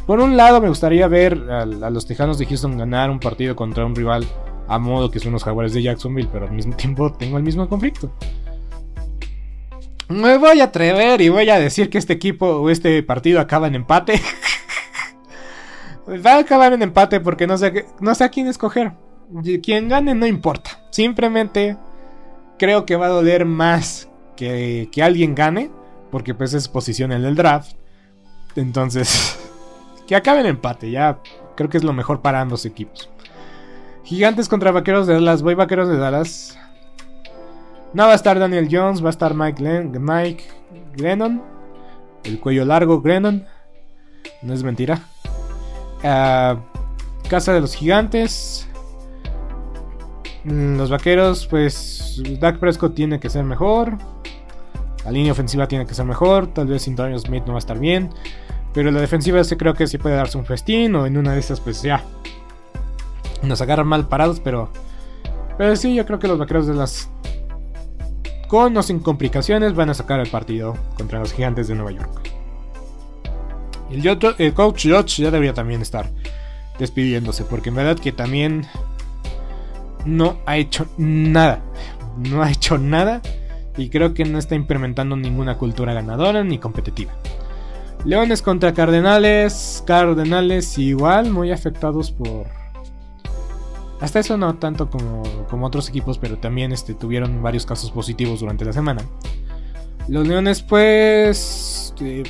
Por un lado me gustaría ver a, los Tejanos de Houston ganar un partido contra un rival a modo que son los Jaguares de Jacksonville, pero al mismo tiempo tengo el mismo conflicto. Me voy a atrever y voy a decir que este equipo o este partido acaba en empate. Va a acabar en empate porque no sé, a quién escoger. Quien gane no importa. Simplemente creo que va a doler más que alguien gane. Porque pues es posición en el draft. Entonces, que acabe en empate. Ya creo que es lo mejor para ambos equipos. Gigantes contra Vaqueros de Dallas. Voy Vaqueros de Dallas. No va a estar Daniel Jones, va a estar Mike, Glenn, Mike Glennon. El cuello largo, Glennon. No es mentira. Ah, casa de los Gigantes. Mm, los Vaqueros, pues Dak Prescott tiene que ser mejor. La línea ofensiva tiene que ser mejor. Tal vez Antonio Smith no va a estar bien. Pero la defensiva sí creo que sí puede darse un festín. O en una de esas, pues ya. Nos agarran mal parados, pero. Pero sí, yo creo que los vaqueros de las con o sin complicaciones van a sacar el partido contra los gigantes de Nueva York. El, el coach Judge ya debería también estar despidiéndose, porque en verdad que también no ha hecho nada. No ha hecho nada y creo que no está implementando ninguna cultura ganadora ni competitiva. Leones contra Cardenales. Cardenales igual, muy afectados por hasta eso no tanto como, como otros equipos, pero también este, tuvieron varios casos positivos durante la semana. Los Leones, pues... Eh,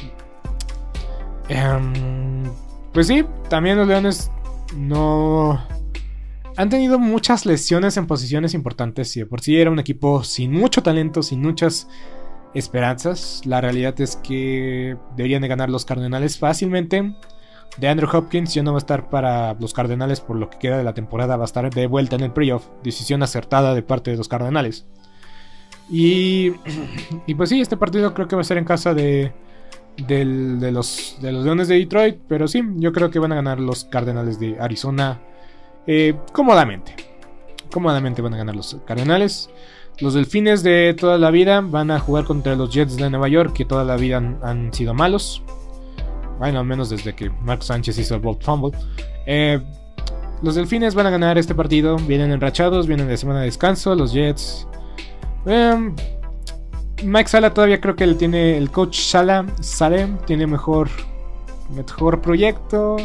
em, pues sí, también los Leones no... Han tenido muchas lesiones en posiciones importantes y por sí era un equipo sin mucho talento, sin muchas esperanzas. La realidad es que deberían de ganar los Cardenales fácilmente. de Andrew Hopkins ya no va a estar para los Cardenales por lo que queda de la temporada, va a estar de vuelta en el playoff. Decisión acertada de parte de los Cardenales. Y, y pues sí, este partido creo que va a ser en casa de, del- de, los, de los Leones de Detroit. Pero sí, yo creo que van a ganar los Cardenales de Arizona eh, cómodamente. Cómodamente van a ganar los Cardenales. Los Delfines de toda la vida van a jugar contra los Jets de Nueva York, que toda la vida han, sido malos. Bueno, al menos desde que Mark Sánchez hizo el Bolt Fumble. Eh, los Delfines van a ganar este partido. Vienen enrachados, vienen de semana de descanso. Los Jets. em, Mike Sala todavía creo que tiene. El coach Sala, Salem, tiene mejor, mejor proyecto.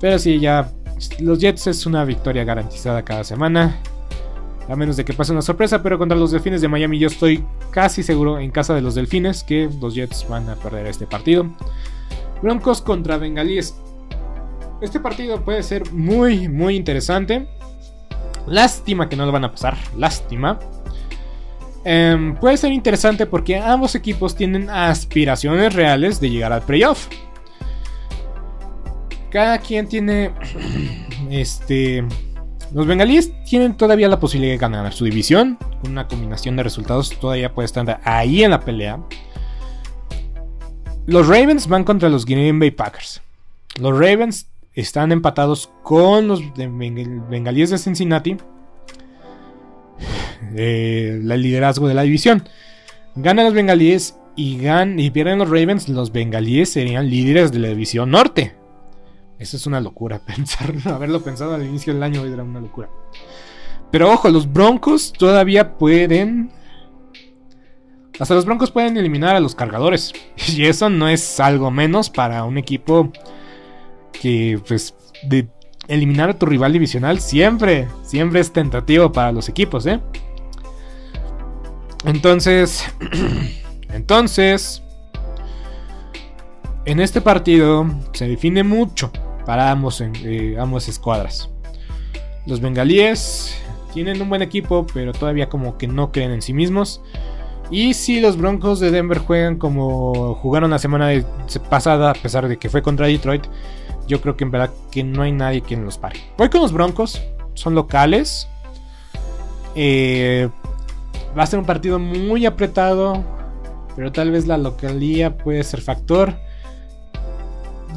Pero sí, ya. Los Jets es una victoria garantizada cada semana. A menos de que pase una sorpresa, pero contra los Delfines de Miami yo estoy casi seguro en casa de los Delfines que los Jets van a perder este partido. Broncos contra Bengalíes. Este partido puede ser muy, muy interesante. Lástima que no lo van a pasar. Lástima. Em, puede ser interesante porque ambos equipos tienen aspiraciones reales de llegar al playoff. Cada quien tiene. Este. Los bengalíes tienen todavía la posibilidad de ganar su división. Una combinación de resultados todavía puede estar ahí en la pelea. Los Ravens van contra los Green Bay Packers. Los Ravens están empatados con los bengalíes de Cincinnati. Eh, el liderazgo de la división. Ganan los bengalíes y, gan y pierden los Ravens. Los bengalíes serían líderes de la división norte. Eso es una locura pensar. Haberlo pensado al inicio del año era una locura. Pero ojo, los Broncos todavía pueden. Hasta los Broncos pueden eliminar a los cargadores. Y eso no es algo menos para un equipo que, pues, de eliminar a tu rival divisional siempre, siempre es tentativo para los equipos, ¿eh? Entonces, entonces, en este partido se define mucho para ambos, eh, ambas escuadras. Los bengalíes tienen un buen equipo, pero todavía como que no creen en sí mismos. Y si los Broncos de Denver juegan como jugaron la semana pasada, a pesar de que fue contra Detroit, yo creo que en verdad que no hay nadie quien los pare. Voy con los Broncos, son locales. Eh, va a ser un partido muy apretado, pero tal vez la localía puede ser factor.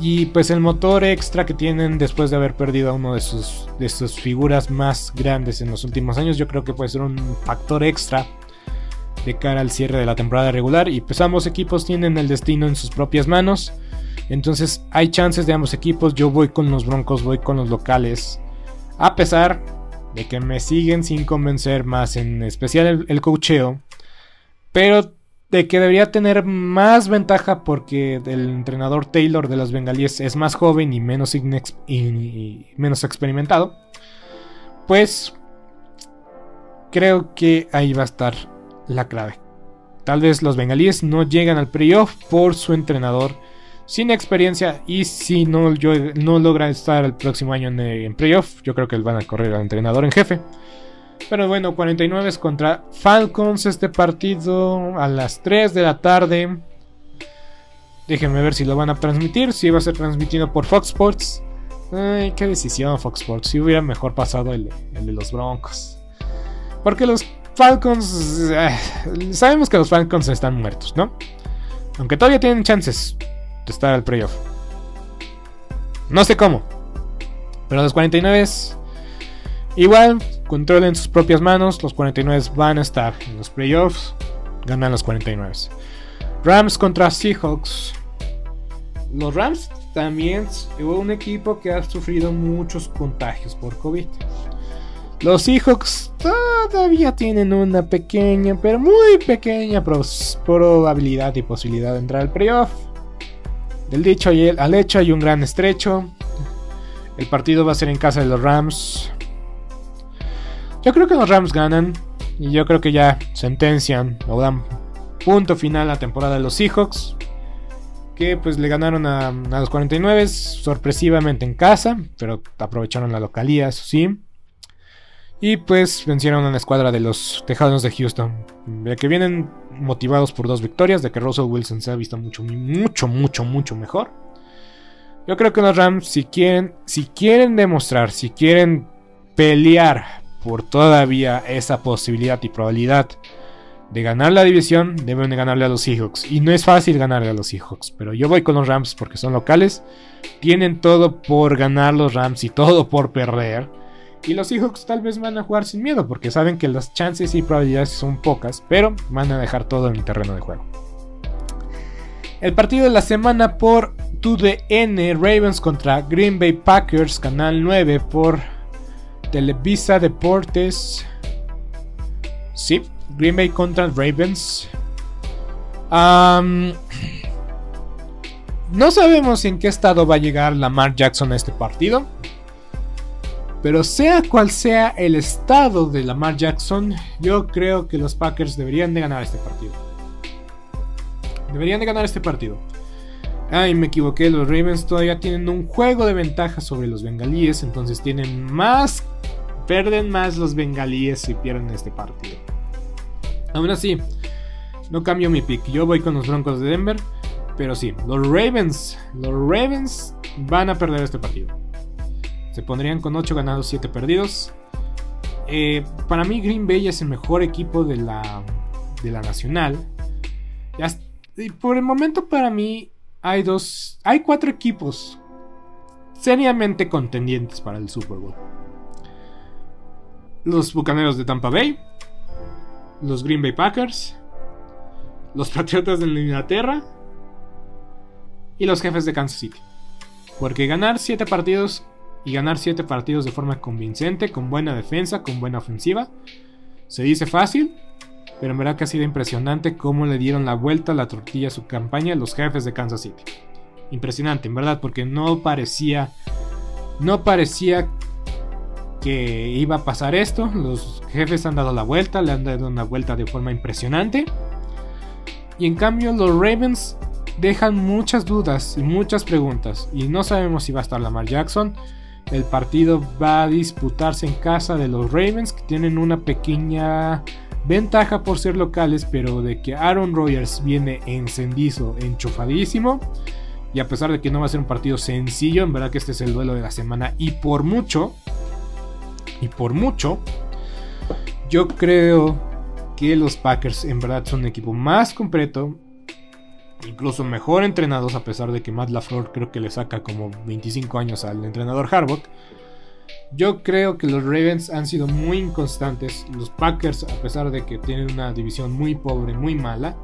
Y pues el motor extra que tienen después de haber perdido a uno de sus, de sus figuras más grandes en los últimos años, yo creo que puede ser un factor extra de cara al cierre de la temporada regular. Y pues ambos equipos tienen el destino en sus propias manos. Entonces hay chances de ambos equipos. Yo voy con los Broncos, voy con los locales. A pesar de que me siguen sin convencer más, en especial el, el cocheo. Pero de que debería tener más ventaja porque el entrenador Taylor de los bengalíes es más joven y menos, y- menos experimentado. Pues creo que ahí va a estar la clave. Tal vez los bengalíes no llegan al playoff por su entrenador sin experiencia y si no, yo, no logra estar el próximo año en, en playoff, yo creo que van a correr al entrenador en jefe. Pero bueno, 49 es contra Falcons este partido a las 3 de la tarde. Déjenme ver si lo van a transmitir, si va a ser transmitido por Fox Sports. Ay, qué decisión Fox Sports, si hubiera mejor pasado el, el de los Broncos. Porque los Falcons... eh, sabemos que los Falcons están muertos, ¿no? Aunque todavía tienen chances de estar al playoff. No sé cómo. Pero los 49 igual controlen sus propias manos. Los 49 van a estar en los playoffs. Ganan los 49. Rams contra Seahawks. Los Rams también hubo un equipo que ha sufrido muchos contagios por COVID. Los Seahawks todavía tienen una pequeña, pero muy pequeña probabilidad y posibilidad de entrar al playoff. Del dicho al hecho hay un gran estrecho. El partido va a ser en casa de los Rams. Yo creo que los Rams ganan. Y yo creo que ya sentencian o dan punto final a la temporada de los Seahawks. Que pues le ganaron a, a los 49 sorpresivamente en casa. Pero aprovecharon la localía, eso sí. Y pues vencieron a la escuadra de los Tejanos de Houston. De que vienen motivados por dos victorias. De que Russell Wilson se ha visto mucho, mucho, mucho, mucho mejor. Yo creo que los Rams, si quieren, si quieren demostrar, si quieren pelear por todavía esa posibilidad y probabilidad de ganar la división, deben de ganarle a los Seahawks. Y no es fácil ganarle a los Seahawks, pero yo voy con los Rams porque son locales. Tienen todo por ganar los Rams y todo por perder. Y los Seahawks tal vez van a jugar sin miedo porque saben que las chances y probabilidades son pocas, pero van a dejar todo en el terreno de juego. El partido de la semana por 2DN Ravens contra Green Bay Packers, canal 9 por Televisa Deportes. Sí, Green Bay contra Ravens. no sabemos en qué estado va a llegar Lamar Jackson a este partido. Pero sea cual sea el estado de Lamar Jackson, yo creo que los Packers deberían de ganar este partido. Deberían de ganar este partido. Ay, me equivoqué, los Ravens todavía tienen un juego de ventaja sobre los bengalíes, entonces tienen más, pierden más los bengalíes si pierden este partido. Aún así, no cambio mi pick. Yo voy con los Broncos de Denver. Pero sí, los Ravens. Los Ravens van a perder este partido. Se pondrían con 8 ganados, 7 perdidos. Eh, para mí, Green Bay es el mejor equipo de la, de la nacional. y por el momento, para mí, hay dos. Hay cuatro equipos seriamente contendientes para el Super Bowl: los Bucaneros de Tampa Bay, los Green Bay Packers, los Patriotas de Inglaterra y los jefes de Kansas City. Porque ganar 7 partidos y ganar 7 partidos de forma convincente, con buena defensa, con buena ofensiva, se dice fácil, pero en verdad que ha sido impresionante cómo le dieron la vuelta a la tortilla a su campaña los jefes de Kansas City. Impresionante, en verdad, porque no parecía no parecía que iba a pasar esto. Los jefes han dado la vuelta, le han dado una vuelta de forma impresionante. Y en cambio los Ravens dejan muchas dudas y muchas preguntas. Y no sabemos si va a estar Lamar Jackson. El partido va a disputarse en casa de los Ravens, que tienen una pequeña ventaja por ser locales, pero de que Aaron Rodgers viene encendizo, enchufadísimo. Y a pesar de que no va a ser un partido sencillo, en verdad que este es el duelo de la semana. Y por mucho, y por mucho, yo creo que los Packers en verdad son un equipo más completo, incluso mejor entrenados, a pesar de que Matt LaFleur creo que le saca como 25 años al entrenador Harbaugh. Yo creo que los Ravens han sido muy inconstantes. Los Packers, a pesar de que tienen una división muy pobre, muy mala,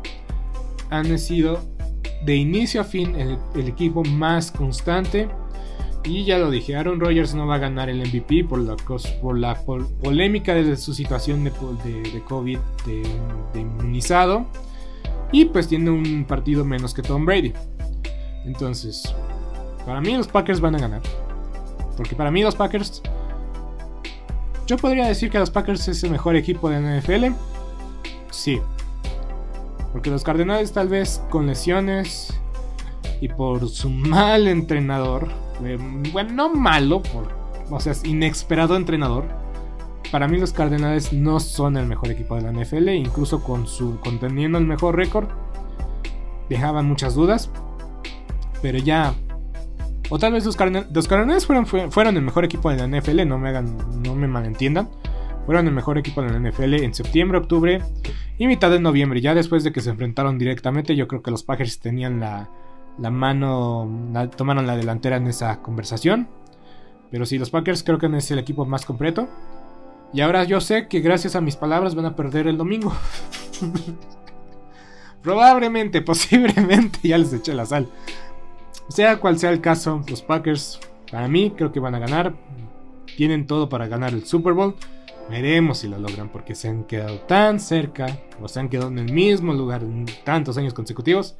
han sido de inicio a fin el equipo más constante y ya lo dije, Aaron Rodgers no va a ganar el MVP por la, polémica de su situación de, COVID de, inmunizado. Y pues tiene un partido menos que Tom Brady. Entonces, para mí los Packers van a ganar. Porque para mí los Packers... Yo podría decir que los Packers es el mejor equipo de NFL. Sí. Porque los Cardenales tal vez con lesiones y por su mal entrenador eh, bueno, no malo, o sea, inesperado entrenador. Para mí los Cardenales no son el mejor equipo de la NFL, incluso con su conteniendo el mejor récord, dejaban muchas dudas. Pero ya o tal vez los, Cardenales fueron, el mejor equipo de la NFL, no me malentiendan. Fueron el mejor equipo de la NFL en septiembre, octubre y mitad de noviembre. Ya después de que se enfrentaron directamente, yo creo que los Packers tenían la, la mano, tomaron la delantera en esa conversación. Pero sí, los Packers creo que es el equipo más completo. Y ahora yo sé que gracias a mis palabras van a perder el domingo. Probablemente, posiblemente, ya les eché la sal. Sea cual sea el caso, los Packers, para mí, creo que van a ganar. Tienen todo para ganar el Super Bowl. Veremos si lo logran porque se han quedado tan cerca o se han quedado en el mismo lugar en tantos años consecutivos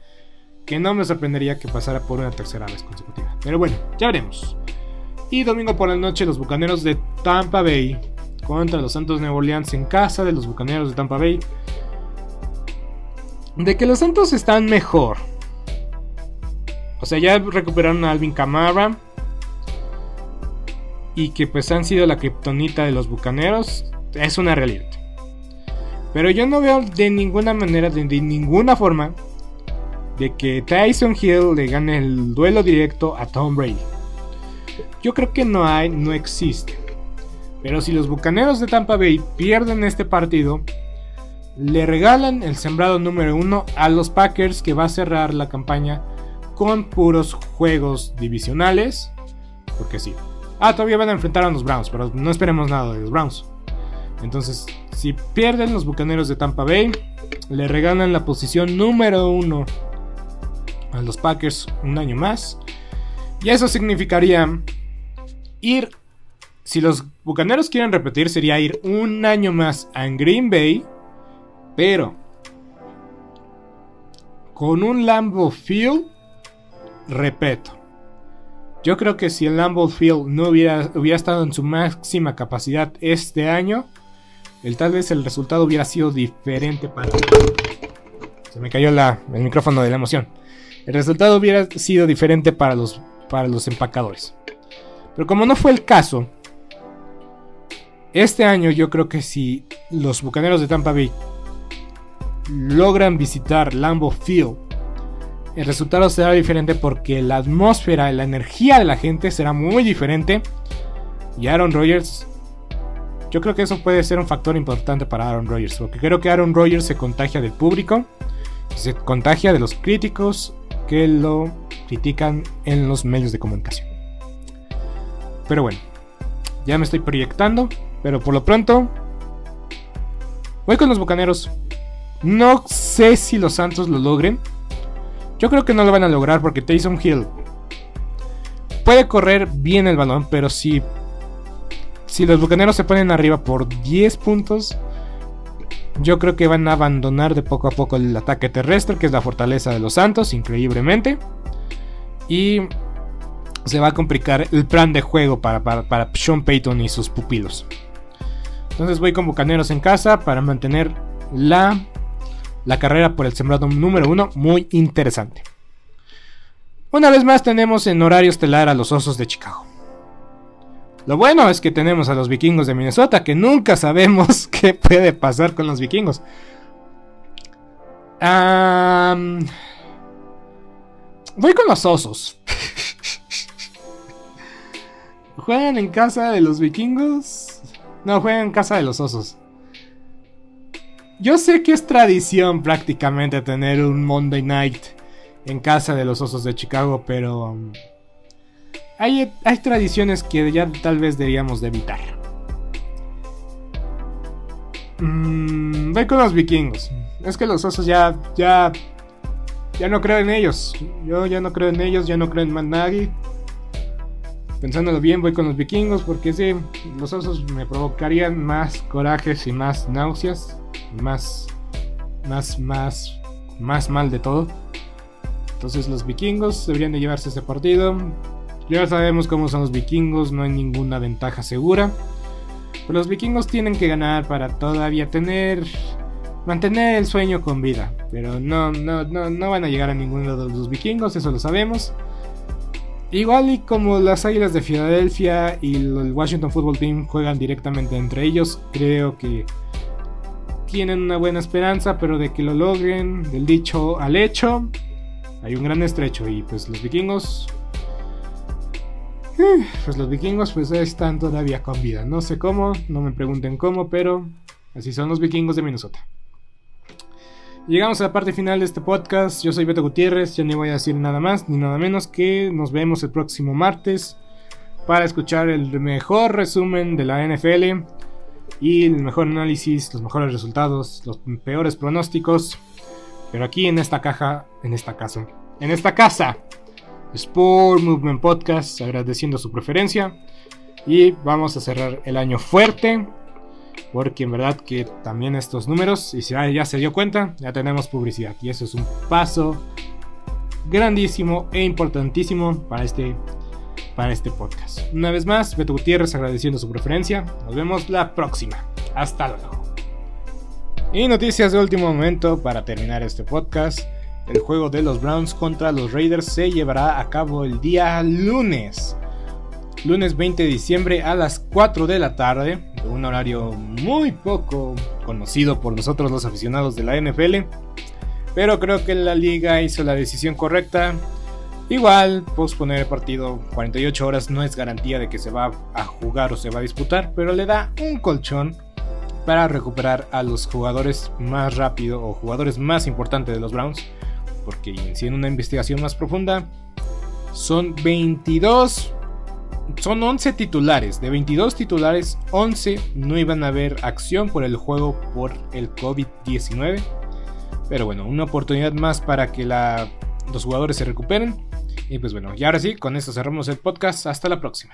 que no me sorprendería que pasara por una tercera vez consecutiva. Pero bueno, ya veremos. Y domingo por la noche los Bucaneros de Tampa Bay contra los Santos Nuevo Orleans en casa de los Bucaneros de Tampa Bay. De que los Santos están mejor. O sea, ya recuperaron a Alvin Kamara. Y que pues han sido la kriptonita de los Bucaneros. Es una realidad. Pero yo no veo de ninguna manera, de ninguna forma, de que Tyson Hill le gane el duelo directo a Tom Brady. Yo creo que no hay, no existe. Pero si los Bucaneros de Tampa Bay pierden este partido, le regalan el sembrado número uno a los Packers que va a cerrar la campaña con puros juegos divisionales. Porque sí. Ah, todavía van a enfrentar a los Browns, pero no esperemos nada de los Browns. Entonces, si pierden los Bucaneros de Tampa Bay, le regalan la posición número uno a los Packers un año más. Y eso significaría ir, si los Bucaneros quieren repetir, sería ir un año más a Green Bay, pero con un Lambeau Field, repito. Yo creo que si el Lambeau Field no hubiera, hubiera estado en su máxima capacidad este año, el, tal vez el resultado hubiera sido diferente para... Se me cayó el micrófono de la emoción. El resultado hubiera sido diferente para los, para los empacadores. Pero como no fue el caso, este año yo creo que si los Bucaneros de Tampa Bay logran visitar Lambeau Field, el resultado será diferente porque la atmósfera, la energía de la gente será muy diferente. Y Aaron Rodgers, yo creo que eso puede ser un factor importante para Aaron Rodgers, porque creo que Aaron Rodgers se contagia del público, se contagia de los críticos que lo critican en los medios de comunicación. Pero bueno, ya me estoy proyectando, pero por lo pronto voy con los Bucaneros. No sé si los Santos lo logren. Yo creo que no lo van a lograr porque Taysom Hill puede correr bien el balón, pero si si los Bucaneros se ponen arriba por 10 puntos, yo creo que van a abandonar de poco a poco el ataque terrestre, que es la fortaleza de los Santos, increíblemente. Y se va a complicar el plan de juego para, para, Sean Payton y sus pupilos. Entonces voy con Bucaneros en casa para mantener la, la carrera por el sembrado número uno muy interesante. Una vez más tenemos en horario estelar a los Osos de Chicago. Lo bueno es que tenemos a los vikingos de Minnesota, que nunca sabemos qué puede pasar con los vikingos. voy con los osos. ¿Juegan en casa de los vikingos? No, juegan en casa de los osos. Yo sé que es tradición prácticamente tener un Monday Night en casa de los osos de Chicago, pero hay, tradiciones que ya tal vez deberíamos de evitar. Mm, voy con los vikingos. Es que los osos ya, ya, ya no creo en ellos. Yo ya no creo en ellos, ya no creo en más. Pensándolo bien, voy con los vikingos porque sí, los osos me provocarían más corajes y más náuseas, más, más, más, más mal de todo. Entonces los vikingos deberían de llevarse este partido. Ya sabemos cómo son los vikingos, no hay ninguna ventaja segura. Pero los vikingos tienen que ganar para todavía tener. mantener el sueño con vida. Pero no, no, no, no van a llegar a ninguno de los vikingos, eso lo sabemos. Igual y como las Águilas de Filadelfia y el Washington Football Team juegan directamente entre ellos, creo que tienen una buena esperanza, pero de que lo logren, del dicho al hecho, hay un gran estrecho. Y pues los vikingos pues los vikingos pues están todavía con vida. No sé cómo, no me pregunten cómo, pero así son los vikingos de Minnesota. Llegamos a la parte final de este podcast. Yo soy Beto Gutiérrez, ya ni voy a decir nada más ni nada menos que nos vemos el próximo martes para escuchar el mejor resumen de la NFL y el mejor análisis, los mejores resultados, los peores pronósticos. Pero aquí en esta caja, en esta casa, en esta casa Sport Movement Podcast, agradeciendo su preferencia. Y vamos a cerrar el año fuerte. Porque en verdad que también estos números, y si ya se dio cuenta, ya tenemos publicidad. Y eso es un paso grandísimo e importantísimo para este, para este podcast. Una vez más, Beto Gutiérrez agradeciendo su preferencia. Nos vemos la próxima. Hasta luego. Y noticias de último momento para terminar este podcast. El juego de los Browns contra los Raiders se llevará a cabo el día lunes. Lunes 20 de diciembre a las 4 de la tarde, un horario muy poco conocido por nosotros los aficionados de la NFL. Pero creo que la liga hizo la decisión correcta. Igual, posponer el partido 48 horas no es garantía de que se va a jugar o se va a disputar, pero le da un colchón para recuperar a los jugadores más rápido o jugadores más importantes de los Browns. Porque en una investigación más profunda, son 22, son 11 titulares. De 22 titulares, 11 no iban a ver acción por el juego por el COVID-19. Pero bueno, una oportunidad más para que los jugadores se recuperen. Y pues bueno, y ahora sí, con esto cerramos el podcast. Hasta la próxima.